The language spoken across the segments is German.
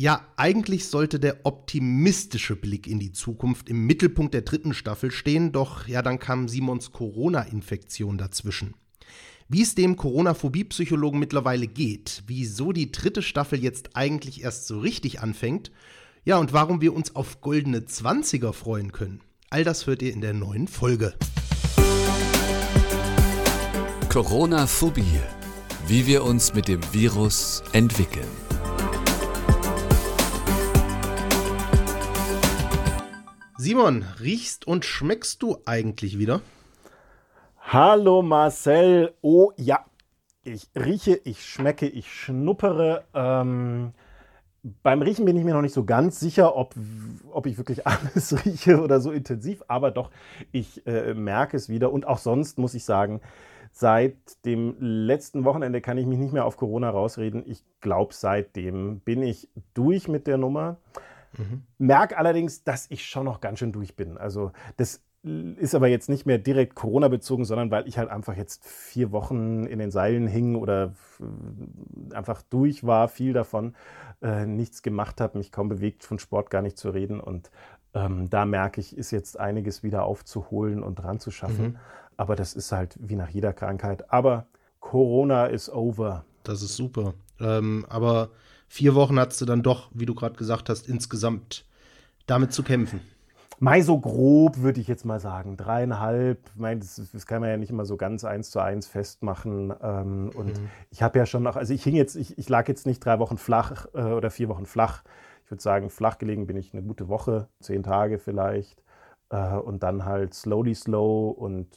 Ja, eigentlich sollte der optimistische Blick in die Zukunft im Mittelpunkt der dritten Staffel stehen, doch ja, dann kam Simons Corona-Infektion dazwischen. Wie es dem Corona-Phobie-Psychologen mittlerweile geht, wieso die dritte Staffel jetzt eigentlich erst so richtig anfängt, ja, und warum wir uns auf goldene Zwanziger freuen können. All das hört ihr in der neuen Folge. Corona-Phobie. Wie wir uns mit dem Virus entwickeln. Simon, riechst und schmeckst du eigentlich wieder? Hallo Marcel. Oh ja, ich rieche, ich schmecke, ich schnuppere. Ähm, beim Riechen bin ich mir noch nicht so ganz sicher, ob, ob ich wirklich alles rieche oder so intensiv, aber doch, ich äh, merke es wieder. Und auch sonst muss ich sagen, seit dem letzten Wochenende kann ich mich nicht mehr auf Corona rausreden. Ich glaube, seitdem bin ich durch mit der Nummer. Mhm. Merke allerdings, dass ich schon noch ganz schön durch bin. Also das ist aber jetzt nicht mehr direkt Corona-bezogen, sondern weil ich halt einfach jetzt vier Wochen in den Seilen hing oder einfach durch war, viel davon, äh, nichts gemacht habe, mich kaum bewegt, von Sport gar nicht zu reden. Und ähm, da merke ich, ist jetzt einiges wieder aufzuholen und dran zu schaffen. Mhm. Aber das ist halt wie nach jeder Krankheit. Aber Corona ist over. Das ist super. Ähm, aber vier Wochen hattest du dann doch, wie du gerade gesagt hast, insgesamt damit zu kämpfen. Mai so grob würde ich jetzt mal sagen. Dreieinhalb. Ich meine, das, das, kann man ja nicht immer so ganz eins zu eins festmachen. Ähm, und mhm. ich habe ja schon noch, also ich hing jetzt, ich, ich lag jetzt nicht drei Wochen flach äh, oder vier Wochen flach. Ich würde sagen, flach gelegen bin ich eine gute Woche, zehn Tage vielleicht. Äh, und dann halt slowly slow und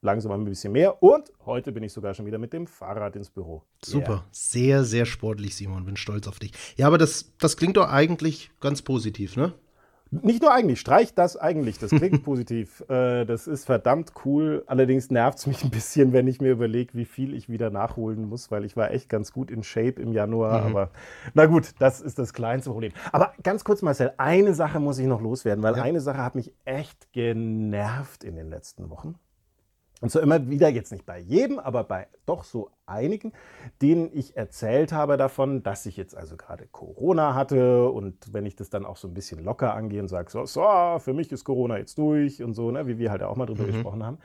langsam ein bisschen mehr. Und heute bin ich sogar schon wieder mit dem Fahrrad ins Büro. Super. Yeah. Sehr, sehr sportlich, Simon. Bin stolz auf dich. Ja, aber das, das klingt doch eigentlich ganz positiv, ne? Nicht nur eigentlich, streich das eigentlich, das klingt positiv. Äh, das ist verdammt cool. Allerdings nervt es mich ein bisschen, wenn ich mir überlege, wie viel ich wieder nachholen muss, weil ich war echt ganz gut in Shape im Januar. Mhm. Aber na gut, das ist das kleinste Problem. Aber ganz kurz, Marcel, eine Sache muss ich noch loswerden, weil ja. eine Sache hat mich echt genervt in den letzten Wochen. Und so immer wieder, jetzt nicht bei jedem, aber bei doch so einigen, denen ich erzählt habe davon, dass ich jetzt also gerade Corona hatte und wenn ich das dann auch so ein bisschen locker angehe und sage, so, so für mich ist Corona jetzt durch und so, ne, wie wir halt auch mal drüber mhm. gesprochen haben,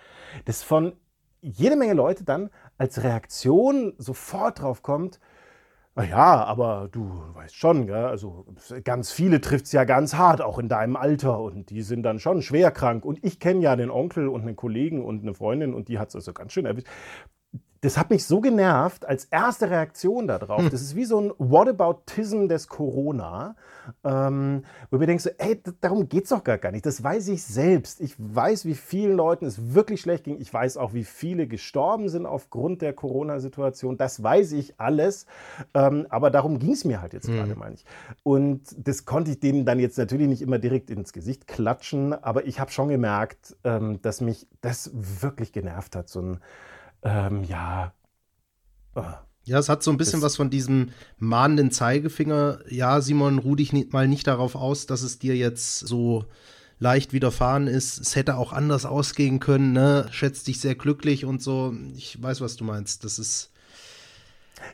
dass von jede Menge Leute dann als Reaktion sofort drauf kommt, ja, aber du weißt schon, gell? also ganz viele trifft es ja ganz hart, auch in deinem Alter. Und die sind dann schon schwer krank. Und ich kenne ja den Onkel und einen Kollegen und eine Freundin und die hat es also ganz schön erwischt das hat mich so genervt als erste Reaktion darauf. Hm. Das ist wie so ein Whataboutism des Corona, ähm, wo mir denkst, so, ey, darum geht es doch gar, gar nicht. Das weiß ich selbst. Ich weiß, wie vielen Leuten es wirklich schlecht ging. Ich weiß auch, wie viele gestorben sind aufgrund der Corona-Situation. Das weiß ich alles. Ähm, aber darum ging es mir halt jetzt mhm. gerade, meine ich. Und das konnte ich denen dann jetzt natürlich nicht immer direkt ins Gesicht klatschen, aber ich habe schon gemerkt, ähm, dass mich das wirklich genervt hat. So ein ähm, ja. Oh. Ja, es hat so ein bisschen das was von diesem mahnenden Zeigefinger. Ja, Simon, ruh dich nicht, mal nicht darauf aus, dass es dir jetzt so leicht widerfahren ist. Es hätte auch anders ausgehen können, ne? Schätzt dich sehr glücklich und so. Ich weiß, was du meinst. Das ist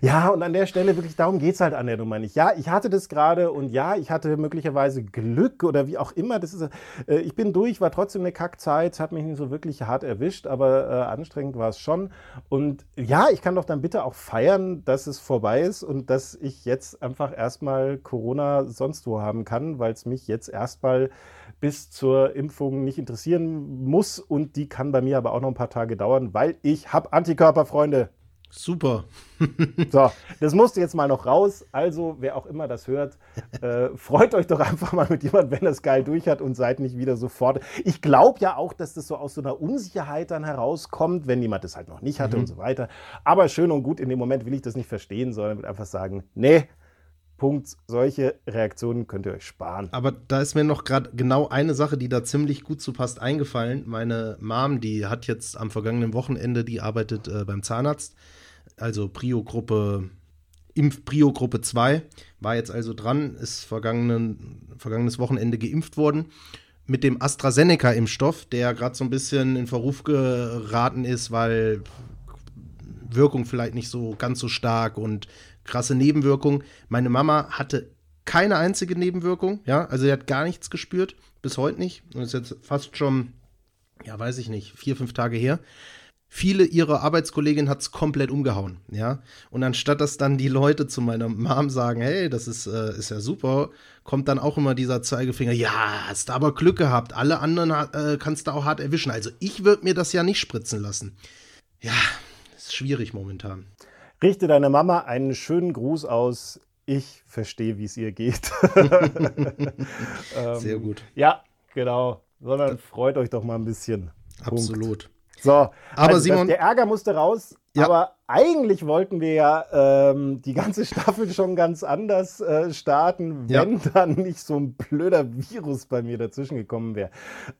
ja, und an der Stelle wirklich, darum geht es halt an der Nummer nicht. Ja, ich hatte das gerade und ja, ich hatte möglicherweise Glück oder wie auch immer. Das ist, äh, ich bin durch, war trotzdem eine Kackzeit, hat mich nicht so wirklich hart erwischt, aber äh, anstrengend war es schon. Und ja, ich kann doch dann bitte auch feiern, dass es vorbei ist und dass ich jetzt einfach erstmal Corona sonst wo haben kann, weil es mich jetzt erstmal bis zur Impfung nicht interessieren muss und die kann bei mir aber auch noch ein paar Tage dauern, weil ich habe Antikörper, Freunde. Super. so, das musste jetzt mal noch raus. Also, wer auch immer das hört, äh, freut euch doch einfach mal mit jemandem, wenn das geil durch hat und seid nicht wieder sofort. Ich glaube ja auch, dass das so aus so einer Unsicherheit dann herauskommt, wenn jemand das halt noch nicht hatte mhm. und so weiter. Aber schön und gut, in dem Moment will ich das nicht verstehen, sondern will einfach sagen, nee, Punkt, solche Reaktionen könnt ihr euch sparen. Aber da ist mir noch gerade genau eine Sache, die da ziemlich gut zu passt, eingefallen. Meine Mom, die hat jetzt am vergangenen Wochenende, die arbeitet äh, beim Zahnarzt also Prio-Gruppe, Impf-Prio-Gruppe 2, war jetzt also dran, ist vergangenen, vergangenes Wochenende geimpft worden mit dem AstraZeneca-Impfstoff, der gerade so ein bisschen in Verruf geraten ist, weil Wirkung vielleicht nicht so ganz so stark und krasse Nebenwirkungen. Meine Mama hatte keine einzige Nebenwirkung, ja, also er hat gar nichts gespürt, bis heute nicht. Und ist jetzt fast schon, ja, weiß ich nicht, vier, fünf Tage her. Viele ihrer Arbeitskolleginnen hat es komplett umgehauen, ja. Und anstatt dass dann die Leute zu meiner Mom sagen, hey, das ist, äh, ist ja super, kommt dann auch immer dieser Zeigefinger, ja, hast du aber Glück gehabt, alle anderen äh, kannst du auch hart erwischen. Also ich würde mir das ja nicht spritzen lassen. Ja, ist schwierig momentan. Richte deiner Mama einen schönen Gruß aus. Ich verstehe, wie es ihr geht. Sehr gut. Ja, genau. Sondern freut euch doch mal ein bisschen. Absolut. Punkt. So, aber also Simon, der Ärger musste raus. Ja. Aber eigentlich wollten wir ja ähm, die ganze Staffel schon ganz anders äh, starten, wenn Ja. dann nicht so ein blöder Virus bei mir dazwischen gekommen wäre.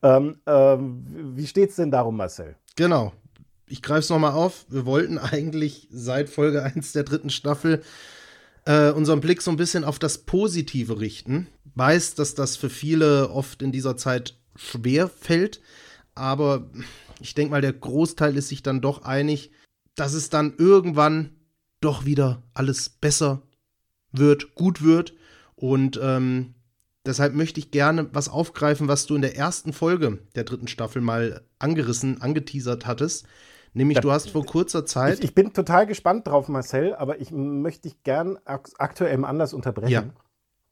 Ähm, ähm, wie steht's denn darum, Marcel? Genau. Ich greife es nochmal auf. Wir wollten eigentlich seit Folge 1 der dritten Staffel äh, unseren Blick so ein bisschen auf das Positive richten. Weiß, dass das für viele oft in dieser Zeit schwer fällt, aber ich denke mal, der Großteil ist sich dann doch einig, dass es dann irgendwann doch wieder alles besser wird, gut wird. Und ähm, deshalb möchte ich gerne was aufgreifen, was du in der ersten Folge der dritten Staffel mal angerissen, angeteasert hattest. Nämlich, Ja. du hast vor kurzer Zeit. Ich, ich bin total gespannt drauf, Marcel, aber ich möchte dich gern ak aktuell Anlass unterbrechen. Ja.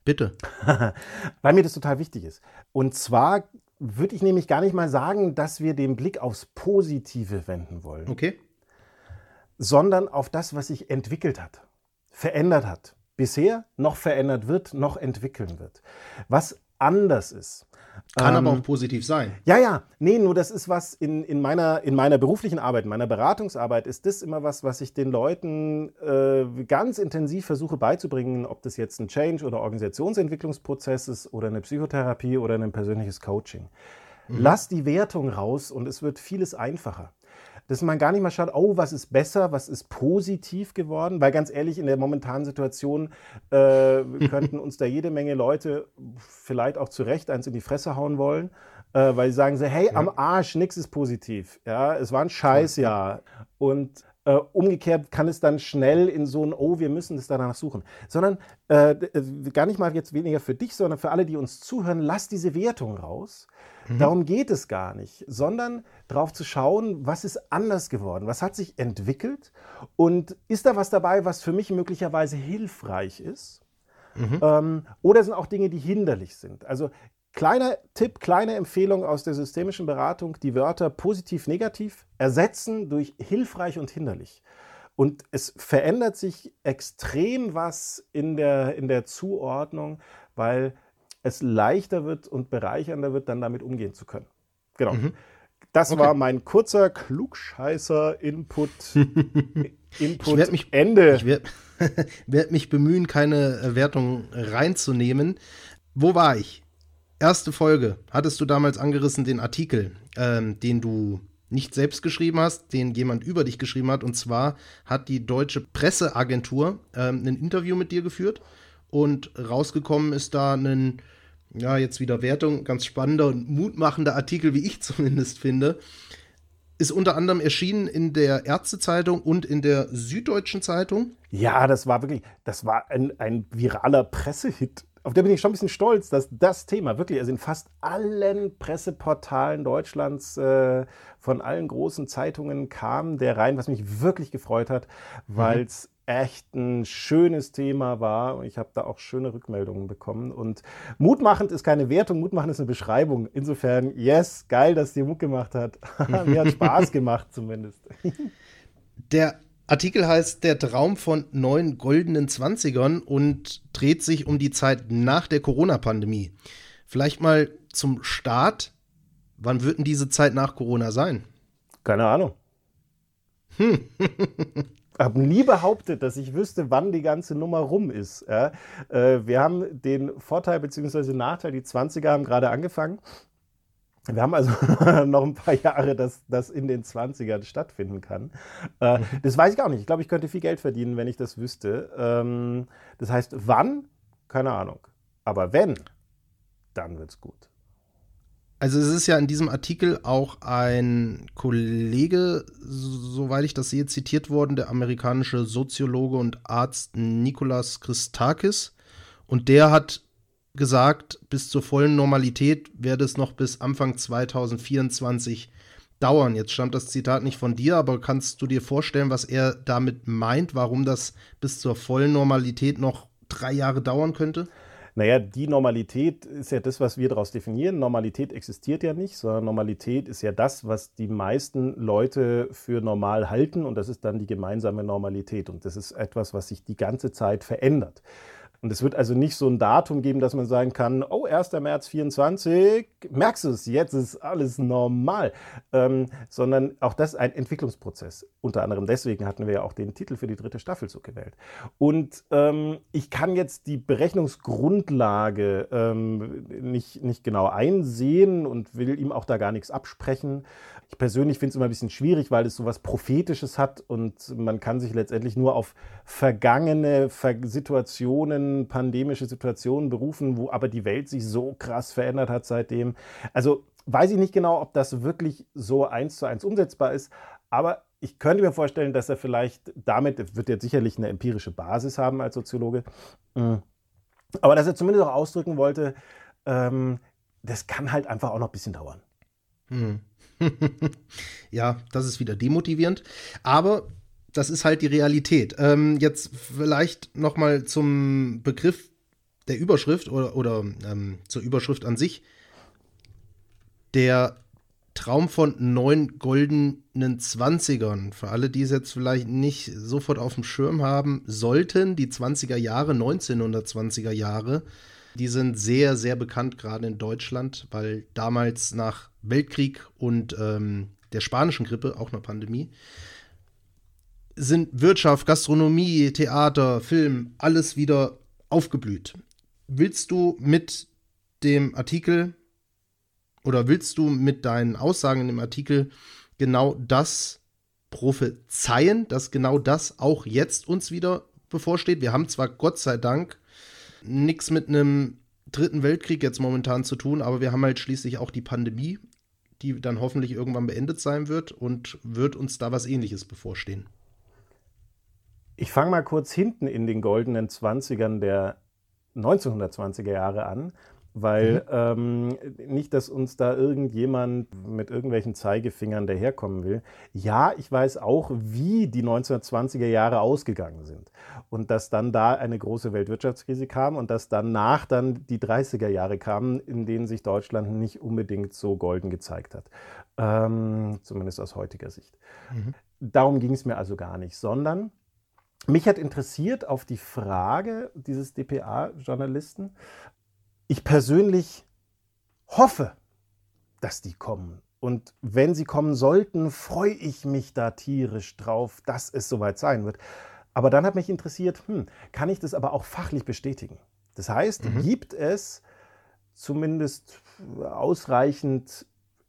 bitte. weil mir das total wichtig ist. Und zwar würde ich nämlich gar nicht mal sagen, dass wir den Blick aufs Positive wenden wollen, Okay. sondern auf das, was sich entwickelt hat, verändert hat. Bisher noch verändert wird, noch entwickeln wird. Was anders ist. Kann aber Ähm, auch positiv sein. Ja, ja, nee, nur das ist was in, in, meiner, in meiner beruflichen Arbeit, in meiner Beratungsarbeit, ist das immer was, was ich den Leuten äh, ganz intensiv versuche beizubringen, ob das jetzt ein Change- oder Organisationsentwicklungsprozess ist oder eine Psychotherapie oder ein persönliches Coaching. Lass die Wertung raus und es wird vieles einfacher. Dass man gar nicht mal schaut, oh, was ist besser, was ist positiv geworden, weil ganz ehrlich, in der momentanen Situation äh, könnten uns da jede Menge Leute vielleicht auch zu Recht eins in die Fresse hauen wollen, äh, weil sie sagen so, hey, am Arsch, nix ist positiv. Ja, es war ein Scheißjahr. Und umgekehrt kann es dann schnell in so ein, oh, wir müssen das danach suchen. Sondern äh, äh, gar nicht mal jetzt weniger für dich, sondern für alle, die uns zuhören, lass diese Wertung raus. Darum geht es gar nicht, sondern darauf zu schauen, was ist anders geworden, was hat sich entwickelt und ist da was dabei, was für mich möglicherweise hilfreich ist? Ähm, oder sind auch Dinge, die hinderlich sind? Also kleiner Tipp, kleine Empfehlung aus der systemischen Beratung, die Wörter positiv, negativ ersetzen durch hilfreich und hinderlich. Und es verändert sich extrem was in der, in der Zuordnung, weil es leichter wird und bereichernder wird, dann damit umgehen zu können. Genau. Das Okay. war mein kurzer Klugscheißer-Input. Input werd mich- Ende. Ich werde werd mich bemühen, keine äh, Wertung reinzunehmen. Wo war ich? Erste Folge. Hattest du damals angerissen den Artikel, ähm, den du nicht selbst geschrieben hast, den jemand über dich geschrieben hat. Und zwar hat die deutsche Presseagentur ähm, ein Interview mit dir geführt und rausgekommen ist da ein, ja, jetzt wieder Wertung, ganz spannender und mutmachender Artikel, wie ich zumindest finde. Ist unter anderem erschienen in der Ärztezeitung und in der Süddeutschen Zeitung. Ja, das war wirklich, das war ein, ein viraler Pressehit. Auf der bin ich schon ein bisschen stolz, dass das Thema wirklich, also in fast allen Presseportalen Deutschlands äh, von allen großen Zeitungen kam der rein, was mich wirklich gefreut hat, weil es echt ein schönes Thema war. Und Ich habe da auch schöne Rückmeldungen bekommen. Und mutmachend ist keine Wertung, mutmachend ist eine Beschreibung. Insofern, yes, geil, dass dir Mut gemacht hat. Mir hat Spaß gemacht zumindest. Der Artikel heißt Der Traum von neun goldenen Zwanzigern und dreht sich um die Zeit nach der Corona-Pandemie. Vielleicht mal zum Start. Wann wird denn diese Zeit nach Corona sein? Keine Ahnung. Hm. habe nie behauptet, dass ich wüsste, wann die ganze Nummer rum ist. Ja. Äh, wir haben den Vorteil bzw. Nachteil, die 20er haben gerade angefangen. Wir haben also noch ein paar Jahre, dass das in den 20ern stattfinden kann. Äh, das weiß ich auch nicht. Ich glaube, ich könnte viel Geld verdienen, wenn ich das wüsste. Ähm, das heißt, wann? Keine Ahnung. Aber wenn, dann wird's gut. Also es ist ja in diesem Artikel auch ein Kollege, soweit ich das sehe, zitiert worden, der amerikanische Soziologe und Arzt Nicolas Christakis. Und der hat gesagt, bis zur vollen Normalität werde es noch bis Anfang 2024 dauern. Jetzt stammt das Zitat nicht von dir, aber kannst du dir vorstellen, was er damit meint, warum das bis zur vollen Normalität noch drei Jahre dauern könnte? Naja, die Normalität ist ja das, was wir daraus definieren. Normalität existiert ja nicht, sondern Normalität ist ja das, was die meisten Leute für normal halten und das ist dann die gemeinsame Normalität und das ist etwas, was sich die ganze Zeit verändert. Und es wird also nicht so ein Datum geben, dass man sagen kann, oh, 1. März 24, merkst du es, jetzt ist alles normal. Ähm, sondern auch das ist ein Entwicklungsprozess. Unter anderem deswegen hatten wir ja auch den Titel für die dritte Staffel so gewählt. Und ähm, ich kann jetzt die Berechnungsgrundlage ähm, nicht, nicht genau einsehen und will ihm auch da gar nichts absprechen. Ich persönlich finde es immer ein bisschen schwierig, weil es so was Prophetisches hat und man kann sich letztendlich nur auf vergangene Situationen, pandemische Situationen berufen, wo aber die Welt sich so krass verändert hat seitdem. Also weiß ich nicht genau, ob das wirklich so eins zu eins umsetzbar ist, aber ich könnte mir vorstellen, dass er vielleicht damit, wird er sicherlich eine empirische Basis haben als Soziologe, mm, aber dass er zumindest auch ausdrücken wollte, ähm, das kann halt einfach auch noch ein bisschen dauern. Hm. ja, das ist wieder demotivierend. Aber das ist halt die Realität. Ähm, jetzt vielleicht noch mal zum Begriff der Überschrift oder, oder ähm, zur Überschrift an sich. Der Traum von neun goldenen Zwanzigern. Für alle, die es jetzt vielleicht nicht sofort auf dem Schirm haben, sollten die 20er Jahre, 1920er Jahre, die sind sehr, sehr bekannt, gerade in Deutschland, weil damals nach Weltkrieg und ähm, der spanischen Grippe, auch eine Pandemie, sind Wirtschaft, Gastronomie, Theater, Film, alles wieder aufgeblüht. Willst du mit dem Artikel oder willst du mit deinen Aussagen in dem Artikel genau das prophezeien, dass genau das auch jetzt uns wieder bevorsteht? Wir haben zwar Gott sei Dank nichts mit einem Dritten Weltkrieg jetzt momentan zu tun, aber wir haben halt schließlich auch die Pandemie, die dann hoffentlich irgendwann beendet sein wird und wird uns da was ähnliches bevorstehen. Ich fange mal kurz hinten in den goldenen 20ern der 1920er Jahre an weil mhm. ähm, nicht, dass uns da irgendjemand mit irgendwelchen Zeigefingern daherkommen will. Ja, ich weiß auch, wie die 1920er Jahre ausgegangen sind und dass dann da eine große Weltwirtschaftskrise kam und dass danach dann die 30er Jahre kamen, in denen sich Deutschland nicht unbedingt so golden gezeigt hat, ähm, zumindest aus heutiger Sicht. Mhm. Darum ging es mir also gar nicht, sondern mich hat interessiert auf die Frage dieses DPA-Journalisten, ich persönlich hoffe, dass die kommen. Und wenn sie kommen sollten, freue ich mich da tierisch drauf, dass es soweit sein wird. Aber dann hat mich interessiert, hm, kann ich das aber auch fachlich bestätigen? Das heißt, mhm. gibt es zumindest ausreichend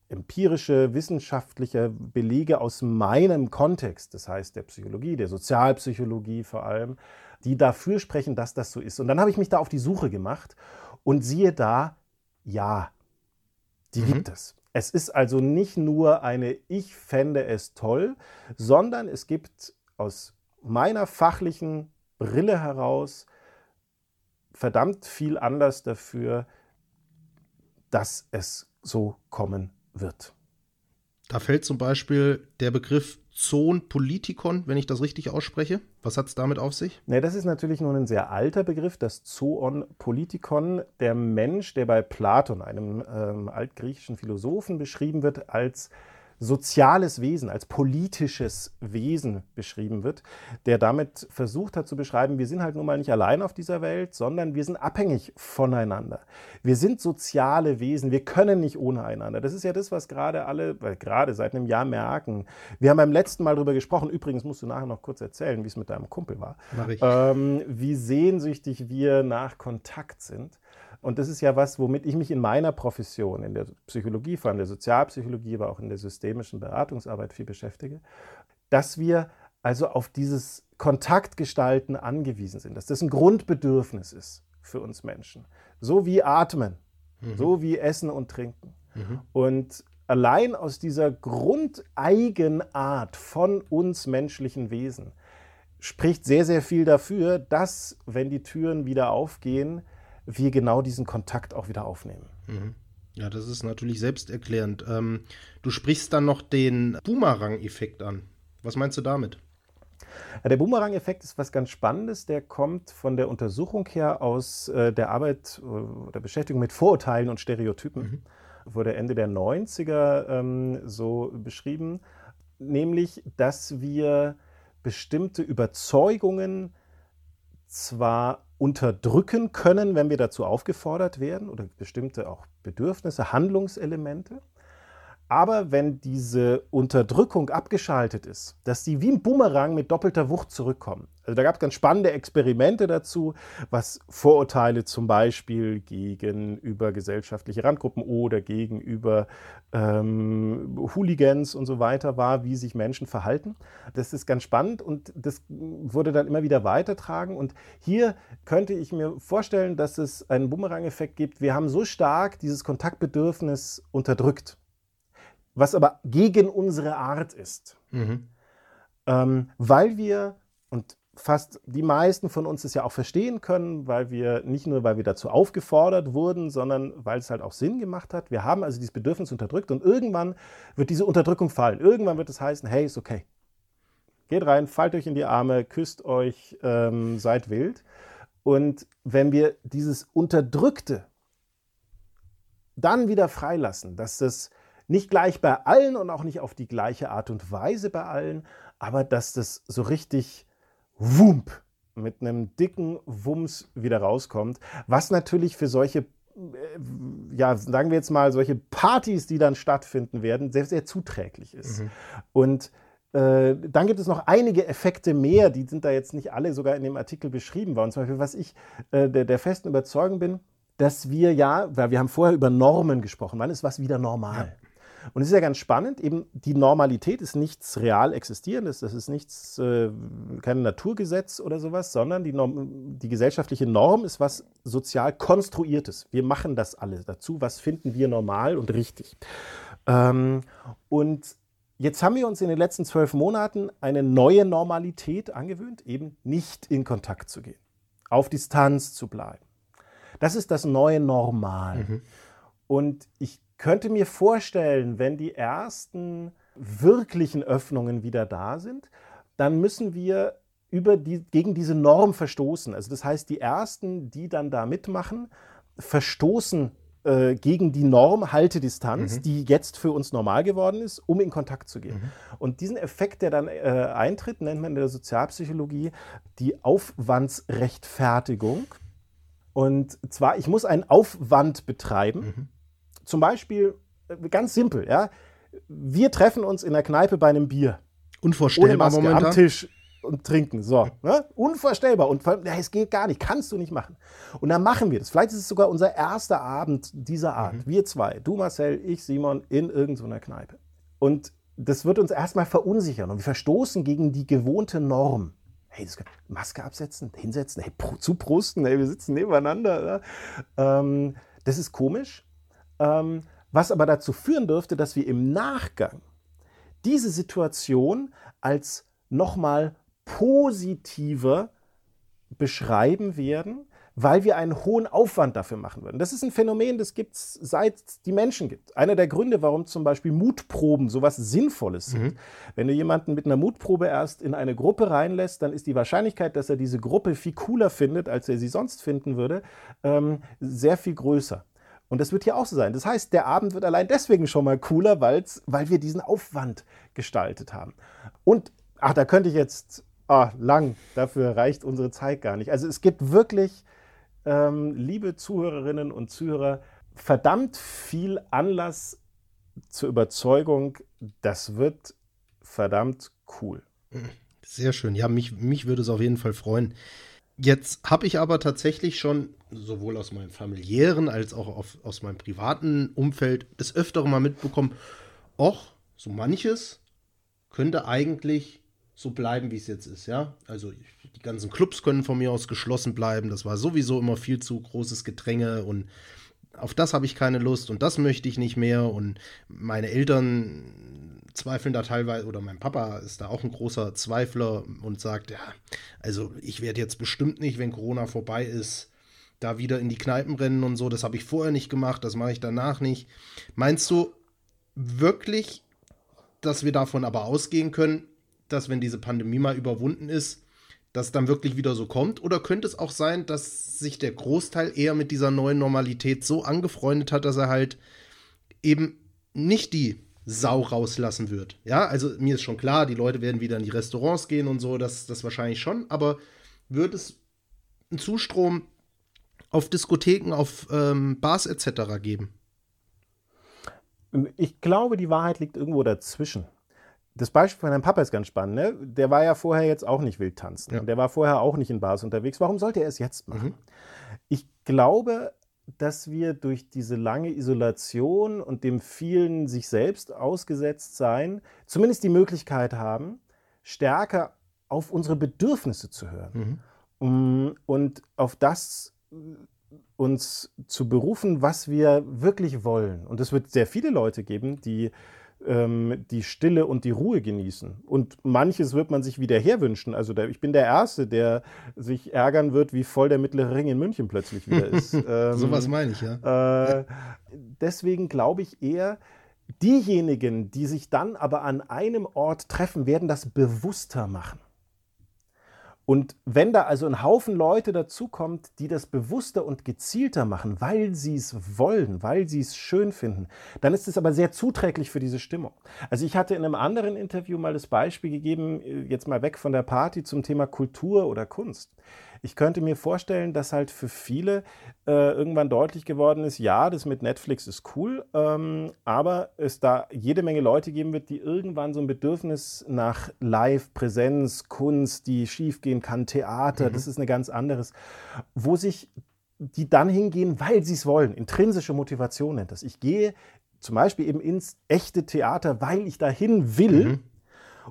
empirische, wissenschaftliche Belege aus meinem Kontext, das heißt der Psychologie, der Sozialpsychologie vor allem, die dafür sprechen, dass das so ist. Und dann habe ich mich da auf die Suche gemacht und siehe da, ja, die mhm. gibt es. Es ist also nicht nur eine Ich fände es toll, sondern es gibt aus meiner fachlichen Brille heraus verdammt viel Anlass dafür, dass es so kommen wird. Da fällt zum Beispiel der Begriff Zoon-Politikon, wenn ich das richtig ausspreche. Was hat es damit auf sich? Ne, das ist natürlich nur ein sehr alter Begriff, das Zoon-Politikon. Der Mensch, der bei Platon, einem ähm, altgriechischen Philosophen, beschrieben wird als soziales Wesen, als politisches Wesen beschrieben wird, der damit versucht hat zu beschreiben, wir sind halt nun mal nicht allein auf dieser Welt, sondern wir sind abhängig voneinander. Wir sind soziale Wesen, wir können nicht ohne einander. Das ist ja das, was gerade alle, weil gerade seit einem Jahr merken. Wir haben beim letzten Mal darüber gesprochen, übrigens musst du nachher noch kurz erzählen, wie es mit deinem Kumpel war, ähm, wie sehnsüchtig wir nach Kontakt sind. Und das ist ja was, womit ich mich in meiner Profession, in der Psychologie, vor allem der Sozialpsychologie, aber auch in der systemischen Beratungsarbeit viel beschäftige, dass wir also auf dieses Kontaktgestalten angewiesen sind, dass das ein Grundbedürfnis ist für uns Menschen. So wie Atmen, mhm. so wie Essen und Trinken. Mhm. Und allein aus dieser Grundeigenart von uns menschlichen Wesen spricht sehr, sehr viel dafür, dass, wenn die Türen wieder aufgehen, wir genau diesen Kontakt auch wieder aufnehmen. Mhm. Ja, das ist natürlich selbsterklärend. Ähm, du sprichst dann noch den Boomerang-Effekt an. Was meinst du damit? Ja, der Boomerang-Effekt ist was ganz Spannendes. Der kommt von der Untersuchung her aus äh, der Arbeit oder äh, Beschäftigung mit Vorurteilen und Stereotypen. Mhm. Wurde Ende der 90er ähm, so beschrieben. Nämlich, dass wir bestimmte Überzeugungen zwar unterdrücken können, wenn wir dazu aufgefordert werden, oder bestimmte auch Bedürfnisse, Handlungselemente, aber wenn diese Unterdrückung abgeschaltet ist, dass die wie ein Bumerang mit doppelter Wucht zurückkommen. Also da gab es ganz spannende Experimente dazu, was Vorurteile zum Beispiel gegenüber gesellschaftliche Randgruppen oder gegenüber ähm, Hooligans und so weiter war, wie sich Menschen verhalten. Das ist ganz spannend und das wurde dann immer wieder weitertragen. Und hier könnte ich mir vorstellen, dass es einen Bumerang-Effekt gibt. Wir haben so stark dieses Kontaktbedürfnis unterdrückt was aber gegen unsere Art ist. Mhm. Ähm, weil wir, und fast die meisten von uns es ja auch verstehen können, weil wir nicht nur, weil wir dazu aufgefordert wurden, sondern weil es halt auch Sinn gemacht hat. Wir haben also dieses Bedürfnis unterdrückt und irgendwann wird diese Unterdrückung fallen. Irgendwann wird es heißen, hey, ist okay. Geht rein, fallt euch in die Arme, küsst euch, ähm, seid wild. Und wenn wir dieses Unterdrückte dann wieder freilassen, dass das nicht gleich bei allen und auch nicht auf die gleiche Art und Weise bei allen, aber dass das so richtig wump mit einem dicken Wumms wieder rauskommt, was natürlich für solche äh, ja, sagen wir jetzt mal, solche Partys, die dann stattfinden werden, sehr, sehr zuträglich ist. Mhm. Und äh, dann gibt es noch einige Effekte mehr, die sind da jetzt nicht alle sogar in dem Artikel beschrieben worden. Zum Beispiel, was ich äh, der, der, festen Überzeugung bin, dass wir ja, weil wir haben vorher über Normen gesprochen, wann ist was wieder normal? Ja. Und es ist ja ganz spannend, eben die Normalität ist nichts real existierendes, das ist nichts, äh, kein Naturgesetz oder sowas, sondern die, Norm, die gesellschaftliche Norm ist was sozial konstruiertes. Wir machen das alle dazu, was finden wir normal und richtig. Ähm, und jetzt haben wir uns in den letzten zwölf Monaten eine neue Normalität angewöhnt, eben nicht in Kontakt zu gehen, auf Distanz zu bleiben. Das ist das neue Normal. Mhm. Und ich könnte mir vorstellen, wenn die ersten wirklichen Öffnungen wieder da sind, dann müssen wir über die, gegen diese Norm verstoßen. Also das heißt, die ersten, die dann da mitmachen, verstoßen äh, gegen die Norm Haltedistanz, mhm. die jetzt für uns normal geworden ist, um in Kontakt zu gehen. Mhm. Und diesen Effekt, der dann äh, eintritt, nennt man in der Sozialpsychologie die Aufwandsrechtfertigung. Und zwar, ich muss einen Aufwand betreiben. Mhm zum Beispiel, äh, ganz simpel, ja, wir treffen uns in der Kneipe bei einem Bier. Unvorstellbar ohne Maske, momentan. am Tisch und trinken. So, ne? unvorstellbar. Und ja, es geht gar nicht, kannst du nicht machen. Und dann machen wir das. Vielleicht ist es sogar unser erster Abend dieser Art. Mhm. Wir zwei, du Marcel, ich Simon, in irgendeiner Kneipe. Und das wird uns erstmal verunsichern und wir verstoßen gegen die gewohnte Norm. Hey, das Maske absetzen, hinsetzen, hey, zuprusten, hey, wir sitzen nebeneinander. Ähm, das ist komisch, ähm, was aber dazu führen dürfte, dass wir im Nachgang diese Situation als nochmal positiver beschreiben werden, weil wir einen hohen Aufwand dafür machen würden. Das ist ein Phänomen, das gibt es seit es die Menschen gibt. Einer der Gründe, warum zum Beispiel Mutproben sowas Sinnvolles sind. Mhm. Wenn du jemanden mit einer Mutprobe erst in eine Gruppe reinlässt, dann ist die Wahrscheinlichkeit, dass er diese Gruppe viel cooler findet, als er sie sonst finden würde, ähm, sehr viel größer. Und das wird hier auch so sein. Das heißt, der Abend wird allein deswegen schon mal cooler, weil's, weil wir diesen Aufwand gestaltet haben. Und, ach, da könnte ich jetzt ah, lang, dafür reicht unsere Zeit gar nicht. Also es gibt wirklich, ähm, liebe Zuhörerinnen und Zuhörer, verdammt viel Anlass zur Überzeugung, das wird verdammt cool. Sehr schön. Ja, mich, mich würde es auf jeden Fall freuen. Jetzt habe ich aber tatsächlich schon sowohl aus meinem familiären als auch auf, aus meinem privaten Umfeld des Öfteren mal mitbekommen, och, so manches könnte eigentlich so bleiben, wie es jetzt ist, ja. Also die ganzen Clubs können von mir aus geschlossen bleiben. Das war sowieso immer viel zu großes Gedränge und auf das habe ich keine Lust und das möchte ich nicht mehr. Und meine Eltern zweifeln da teilweise, oder mein Papa ist da auch ein großer Zweifler und sagt, ja, also ich werde jetzt bestimmt nicht, wenn Corona vorbei ist, da wieder in die Kneipen rennen und so. Das habe ich vorher nicht gemacht, das mache ich danach nicht. Meinst du wirklich, dass wir davon aber ausgehen können, dass wenn diese Pandemie mal überwunden ist, das dann wirklich wieder so kommt? Oder könnte es auch sein, dass sich der Großteil eher mit dieser neuen Normalität so angefreundet hat, dass er halt eben nicht die Sau rauslassen wird? Ja, also mir ist schon klar, die Leute werden wieder in die Restaurants gehen und so, das, das wahrscheinlich schon, aber wird es einen Zustrom auf Diskotheken, auf ähm, Bars etc. geben? Ich glaube, die Wahrheit liegt irgendwo dazwischen. Das Beispiel von deinem Papa ist ganz spannend. Ne? Der war ja vorher jetzt auch nicht wild tanzen. Ja. Der war vorher auch nicht in Bars unterwegs. Warum sollte er es jetzt machen? Mhm. Ich glaube, dass wir durch diese lange Isolation und dem vielen sich selbst ausgesetzt sein, zumindest die Möglichkeit haben, stärker auf unsere Bedürfnisse zu hören mhm. und auf das uns zu berufen, was wir wirklich wollen. Und es wird sehr viele Leute geben, die ähm, die Stille und die Ruhe genießen. Und manches wird man sich wieder herwünschen. Also der, ich bin der Erste, der sich ärgern wird, wie voll der mittlere Ring in München plötzlich wieder ist. ähm, so was meine ich, ja. Äh, deswegen glaube ich eher, diejenigen, die sich dann aber an einem Ort treffen, werden das bewusster machen. Und wenn da also ein Haufen Leute dazukommt, die das bewusster und gezielter machen, weil sie es wollen, weil sie es schön finden, dann ist es aber sehr zuträglich für diese Stimmung. Also ich hatte in einem anderen Interview mal das Beispiel gegeben, jetzt mal weg von der Party zum Thema Kultur oder Kunst. Ich könnte mir vorstellen, dass halt für viele äh, irgendwann deutlich geworden ist, ja, das mit Netflix ist cool, ähm, aber es da jede Menge Leute geben wird, die irgendwann so ein Bedürfnis nach Live-Präsenz, Kunst, die schiefgehen kann, Theater, mhm. das ist eine ganz anderes, wo sich die dann hingehen, weil sie es wollen. Intrinsische Motivation nennt das. Ich gehe zum Beispiel eben ins echte Theater, weil ich dahin will. Mhm.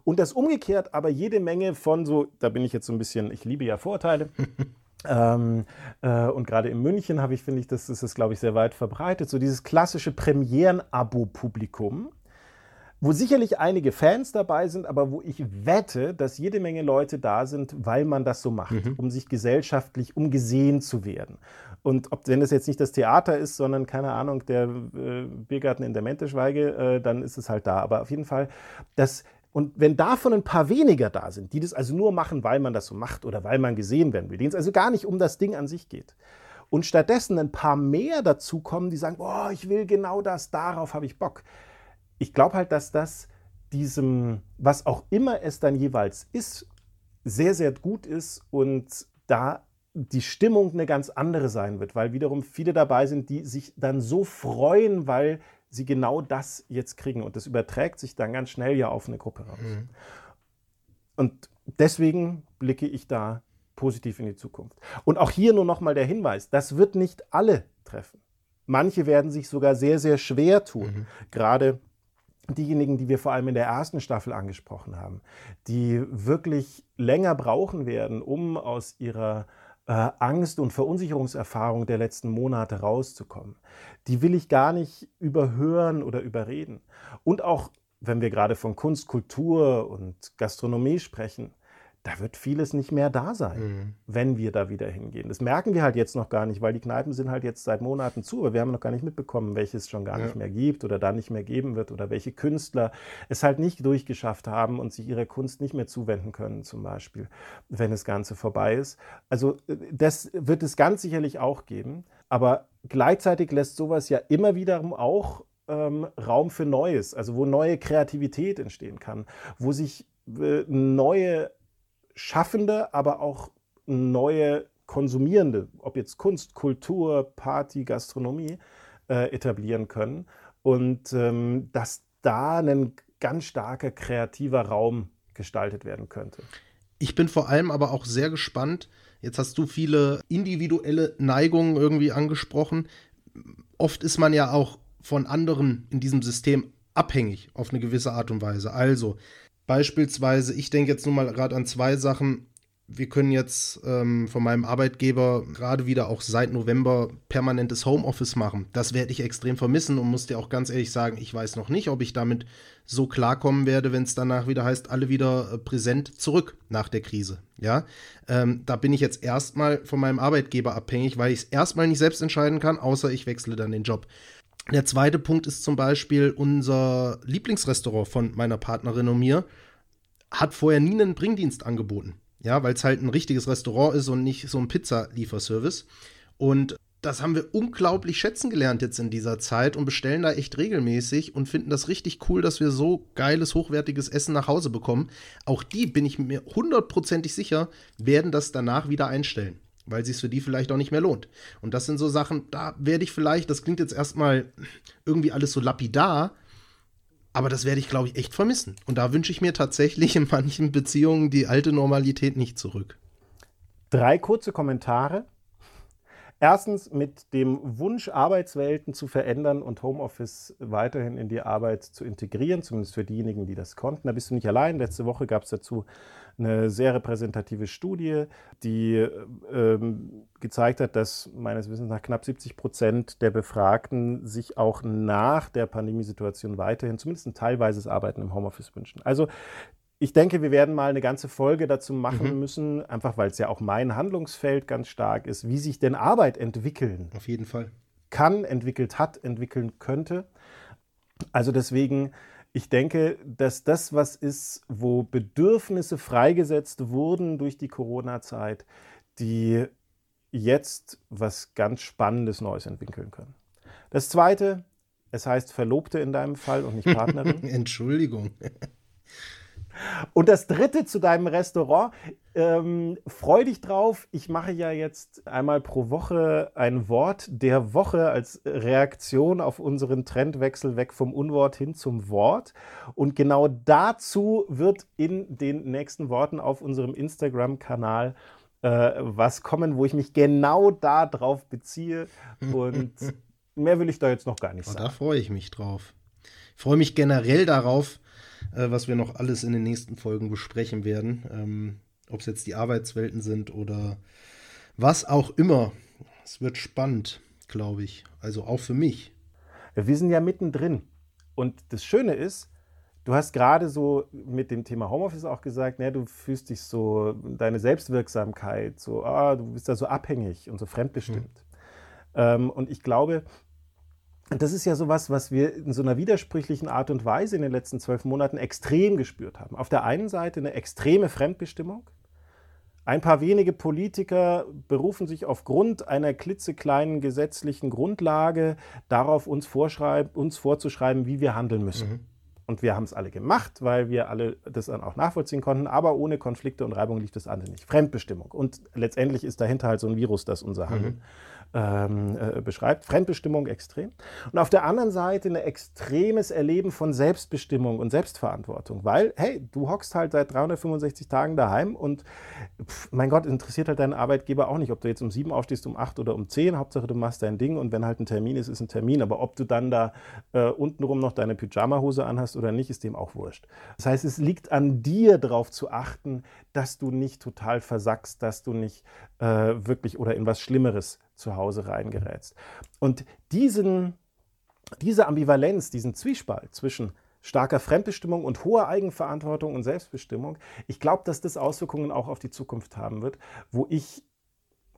Und das umgekehrt aber jede Menge von so, da bin ich jetzt so ein bisschen, ich liebe ja Vorteile. ähm, äh, und gerade in München habe ich, finde ich, das ist, glaube ich, sehr weit verbreitet, so dieses klassische Premieren-Abo-Publikum, wo sicherlich einige Fans dabei sind, aber wo ich wette, dass jede Menge Leute da sind, weil man das so macht, mhm. um sich gesellschaftlich, um gesehen zu werden. Und ob, wenn das jetzt nicht das Theater ist, sondern keine Ahnung, der äh, Biergarten in der Menteschweige, äh, dann ist es halt da. Aber auf jeden Fall, das und wenn davon ein paar weniger da sind, die das also nur machen, weil man das so macht oder weil man gesehen werden will, denen es also gar nicht um das Ding an sich geht, und stattdessen ein paar mehr dazukommen, die sagen, boah, ich will genau das, darauf habe ich Bock. Ich glaube halt, dass das diesem, was auch immer es dann jeweils ist, sehr, sehr gut ist und da die Stimmung eine ganz andere sein wird, weil wiederum viele dabei sind, die sich dann so freuen, weil sie genau das jetzt kriegen. Und das überträgt sich dann ganz schnell ja auf eine Gruppe raus. Mhm. Und deswegen blicke ich da positiv in die Zukunft. Und auch hier nur nochmal der Hinweis, das wird nicht alle treffen. Manche werden sich sogar sehr, sehr schwer tun. Mhm. Gerade diejenigen, die wir vor allem in der ersten Staffel angesprochen haben, die wirklich länger brauchen werden, um aus ihrer äh, Angst- und Verunsicherungserfahrung der letzten Monate rauszukommen. Die will ich gar nicht überhören oder überreden. Und auch, wenn wir gerade von Kunst, Kultur und Gastronomie sprechen, da wird vieles nicht mehr da sein, mhm. wenn wir da wieder hingehen. Das merken wir halt jetzt noch gar nicht, weil die Kneipen sind halt jetzt seit Monaten zu, aber wir haben noch gar nicht mitbekommen, welches schon gar ja. nicht mehr gibt oder da nicht mehr geben wird oder welche Künstler es halt nicht durchgeschafft haben und sich ihrer Kunst nicht mehr zuwenden können, zum Beispiel, wenn das Ganze vorbei ist. Also äh, das wird es ganz sicherlich auch geben, aber gleichzeitig lässt sowas ja immer wiederum auch ähm, Raum für Neues, also wo neue Kreativität entstehen kann, wo sich äh, neue Schaffende, aber auch neue Konsumierende, ob jetzt Kunst, Kultur, Party, Gastronomie, äh, etablieren können. Und ähm, dass da ein ganz starker kreativer Raum gestaltet werden könnte. Ich bin vor allem aber auch sehr gespannt. Jetzt hast du viele individuelle Neigungen irgendwie angesprochen. Oft ist man ja auch von anderen in diesem System abhängig auf eine gewisse Art und Weise. Also Beispielsweise, ich denke jetzt nur mal gerade an zwei Sachen. wir können jetzt ähm, von meinem Arbeitgeber gerade wieder auch seit November permanentes Homeoffice machen. Das werde ich extrem vermissen und muss dir auch ganz ehrlich sagen, ich weiß noch nicht, ob ich damit so klarkommen werde, wenn es danach wieder heißt, alle wieder äh, präsent zurück nach der Krise. Ja, ähm, da bin ich jetzt erstmal von meinem Arbeitgeber abhängig, weil ich es erstmal nicht selbst entscheiden kann, außer ich wechsle dann den Job. Der zweite Punkt ist zum Beispiel unser Lieblingsrestaurant von meiner Partnerin und mir hat vorher nie einen Bringdienst angeboten. Ja, weil es halt ein richtiges Restaurant ist und nicht so ein Pizza-Lieferservice. Und das haben wir unglaublich schätzen gelernt jetzt in dieser Zeit und bestellen da echt regelmäßig und finden das richtig cool, dass wir so geiles, hochwertiges Essen nach Hause bekommen. Auch die, bin ich mir hundertprozentig sicher, werden das danach wieder einstellen, weil sich für die vielleicht auch nicht mehr lohnt. Und das sind so Sachen, da werde ich vielleicht, das klingt jetzt erstmal irgendwie alles so lapidar, aber das werde ich, glaube ich, echt vermissen. Und da wünsche ich mir tatsächlich in manchen Beziehungen die alte Normalität nicht zurück. Drei kurze Kommentare. Erstens mit dem Wunsch, Arbeitswelten zu verändern und Homeoffice weiterhin in die Arbeit zu integrieren, zumindest für diejenigen, die das konnten. Da bist du nicht allein. Letzte Woche gab es dazu eine sehr repräsentative Studie, die ähm, gezeigt hat, dass meines Wissens nach knapp 70 Prozent der Befragten sich auch nach der Pandemiesituation weiterhin zumindest ein teilweises Arbeiten im Homeoffice wünschen. Also ich denke, wir werden mal eine ganze Folge dazu machen mhm. müssen, einfach weil es ja auch mein Handlungsfeld ganz stark ist, wie sich denn Arbeit entwickeln. Auf jeden Fall. Kann, entwickelt hat, entwickeln könnte. Also deswegen, ich denke, dass das was ist, wo Bedürfnisse freigesetzt wurden durch die Corona-Zeit, die jetzt was ganz Spannendes Neues entwickeln können. Das Zweite, es heißt Verlobte in deinem Fall und nicht Partnerin. Entschuldigung. Und das dritte zu deinem Restaurant, ähm, freu dich drauf. Ich mache ja jetzt einmal pro Woche ein Wort der Woche als Reaktion auf unseren Trendwechsel weg vom Unwort hin zum Wort. Und genau dazu wird in den nächsten Worten auf unserem Instagram-Kanal äh, was kommen, wo ich mich genau darauf beziehe. Und mehr will ich da jetzt noch gar nicht sagen. Da freue ich mich drauf. Ich freue mich generell darauf, äh, was wir noch alles in den nächsten Folgen besprechen werden. Ob es jetzt die Arbeitswelten sind oder was auch immer. Es wird spannend, glaube ich. Also auch für mich. Wir sind ja mittendrin. Und das Schöne ist, du hast gerade so mit dem Thema Homeoffice auch gesagt, ne, du fühlst dich so, deine Selbstwirksamkeit, so, ah, du bist da so abhängig und so fremdbestimmt. Mhm. Ähm, und ich glaube, das ist ja sowas, was wir in so einer widersprüchlichen Art und Weise in den letzten zwölf Monaten extrem gespürt haben. Auf der einen Seite eine extreme Fremdbestimmung. Ein paar wenige Politiker berufen sich aufgrund einer klitzekleinen gesetzlichen Grundlage darauf, uns, uns vorzuschreiben, wie wir handeln müssen. Mhm. Und wir haben es alle gemacht, weil wir alle das dann auch nachvollziehen konnten. Aber ohne Konflikte und Reibung liegt das andere nicht. Fremdbestimmung. Und letztendlich ist dahinter halt so ein Virus, das unser Handeln mhm ähm, äh, beschreibt. Fremdbestimmung extrem. Und auf der anderen Seite ein extremes Erleben von Selbstbestimmung und Selbstverantwortung. Weil, hey, du hockst halt seit 365 Tagen daheim und pff, mein Gott, interessiert halt deinen Arbeitgeber auch nicht, ob du jetzt um sieben aufstehst, um acht oder um zehn. Hauptsache, du machst dein Ding und wenn halt ein Termin ist, ist ein Termin. Aber ob du dann da äh, untenrum noch deine Pyjama-Hose anhast oder nicht, ist dem auch wurscht. Das heißt, es liegt an dir darauf zu achten, dass du nicht total versackst, dass du nicht äh, wirklich oder in was Schlimmeres zu Hause reingerätst. Und diesen, diese Ambivalenz, diesen Zwiespalt zwischen starker Fremdbestimmung und hoher Eigenverantwortung und Selbstbestimmung, ich glaube, dass das Auswirkungen auch auf die Zukunft haben wird, wo ich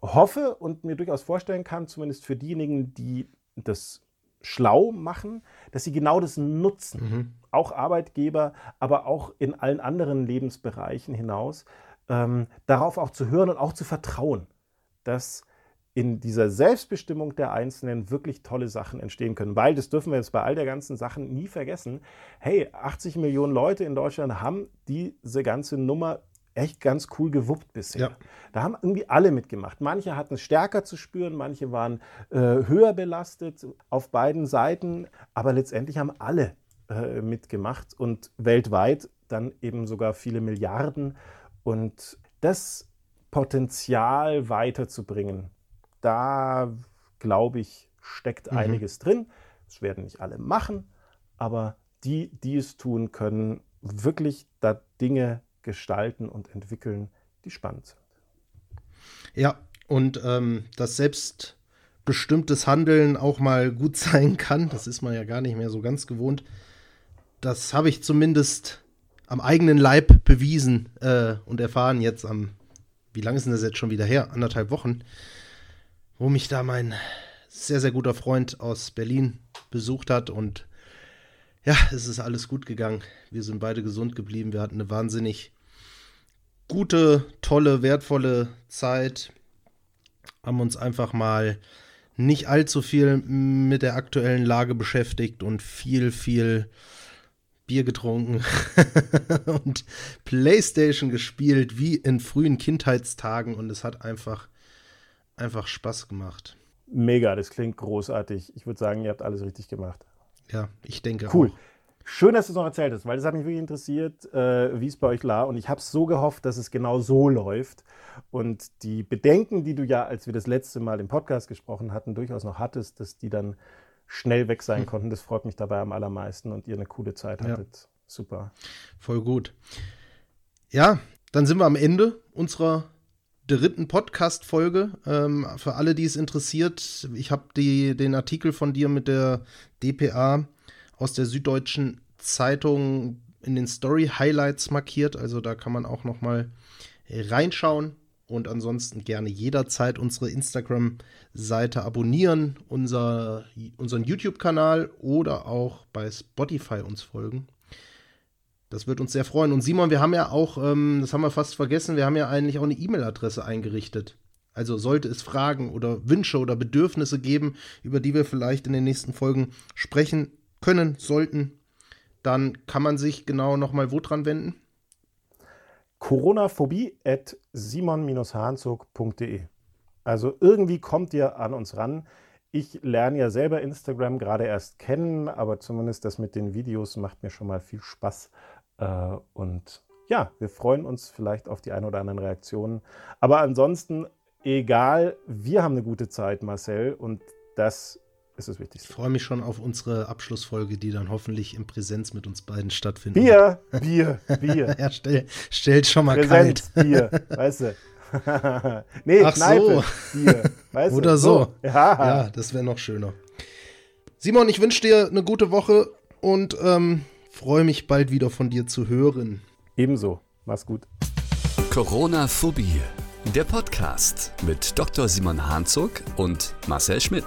hoffe und mir durchaus vorstellen kann, zumindest für diejenigen, die das schlau machen, dass sie genau das nutzen. Mhm. Auch Arbeitgeber, aber auch in allen anderen Lebensbereichen hinaus, ähm, darauf auch zu hören und auch zu vertrauen, dass in dieser Selbstbestimmung der Einzelnen wirklich tolle Sachen entstehen können. Weil, das dürfen wir jetzt bei all der ganzen Sachen nie vergessen, hey, 80 Millionen Leute in Deutschland haben diese ganze Nummer echt ganz cool gewuppt bisher. Ja. Da haben irgendwie alle mitgemacht. Manche hatten es stärker zu spüren, manche waren äh, höher belastet auf beiden Seiten, aber letztendlich haben alle äh, mitgemacht und weltweit dann eben sogar viele Milliarden. Und das Potenzial weiterzubringen, da glaube ich, steckt mhm. einiges drin. Das werden nicht alle machen, aber die, die es tun, können wirklich da Dinge gestalten und entwickeln, die spannend sind. Ja, und ähm, dass selbstbestimmtes Handeln auch mal gut sein kann, das ist man ja gar nicht mehr so ganz gewohnt. Das habe ich zumindest am eigenen Leib bewiesen äh, und erfahren jetzt am, wie lange ist denn das jetzt schon wieder her? Anderthalb Wochen, wo mich da mein sehr, sehr guter Freund aus Berlin besucht hat und ja, es ist alles gut gegangen. Wir sind beide gesund geblieben. Wir hatten eine wahnsinnig gute, tolle, wertvolle Zeit. Haben uns einfach mal nicht allzu viel mit der aktuellen Lage beschäftigt und viel, viel Bier getrunken und Playstation gespielt wie in frühen Kindheitstagen und es hat einfach, einfach Spaß gemacht. Mega, das klingt großartig. Ich würde sagen, ihr habt alles richtig gemacht. Ja, ich denke cool. auch. Schön, dass du es noch erzählt hast, weil das hat mich wirklich interessiert, äh, wie es bei euch war. Und ich habe so gehofft, dass es genau so läuft. Und die Bedenken, die du ja, als wir das letzte Mal im Podcast gesprochen hatten, durchaus noch hattest, dass die dann schnell weg sein hm. konnten, das freut mich dabei am allermeisten und ihr eine coole Zeit hattet. Ja. Super. Voll gut. Ja, dann sind wir am Ende unserer dritten Podcast-Folge. Ähm, für alle, die es interessiert, ich habe den Artikel von dir mit der DPA aus der Süddeutschen Zeitung in den Story-Highlights markiert. Also da kann man auch noch mal reinschauen. Und ansonsten gerne jederzeit unsere Instagram-Seite abonnieren, unser, unseren YouTube-Kanal oder auch bei Spotify uns folgen. Das wird uns sehr freuen. Und Simon, wir haben ja auch, ähm, das haben wir fast vergessen, wir haben ja eigentlich auch eine E-Mail-Adresse eingerichtet. Also sollte es Fragen oder Wünsche oder Bedürfnisse geben, über die wir vielleicht in den nächsten Folgen sprechen können, sollten, dann kann man sich genau nochmal wo dran wenden? Coronaphobie at simon-hahnzug.de. Also irgendwie kommt ihr an uns ran. Ich lerne ja selber Instagram gerade erst kennen, aber zumindest das mit den Videos macht mir schon mal viel Spaß. Äh, und ja, wir freuen uns vielleicht auf die ein oder anderen Reaktionen. Aber ansonsten, egal, wir haben eine gute Zeit, Marcel, und das ist das Wichtigste. Ich freue mich schon auf unsere Abschlussfolge, die dann hoffentlich in Präsenz mit uns beiden stattfindet. Bier, Bier, Bier. ja, stell, stellt schon mal Präsenz, kalt. Bier, weißt du. nee, Ach Kneipe, so. Bier, weißt Oder so. so. Ja, ja das wäre noch schöner. Simon, ich wünsche dir eine gute Woche und ähm, freue mich bald wieder von dir zu hören. Ebenso. Mach's gut. Corona-Phobie. Der Podcast mit Dr. Simon Hanzog und Marcel Schmidt.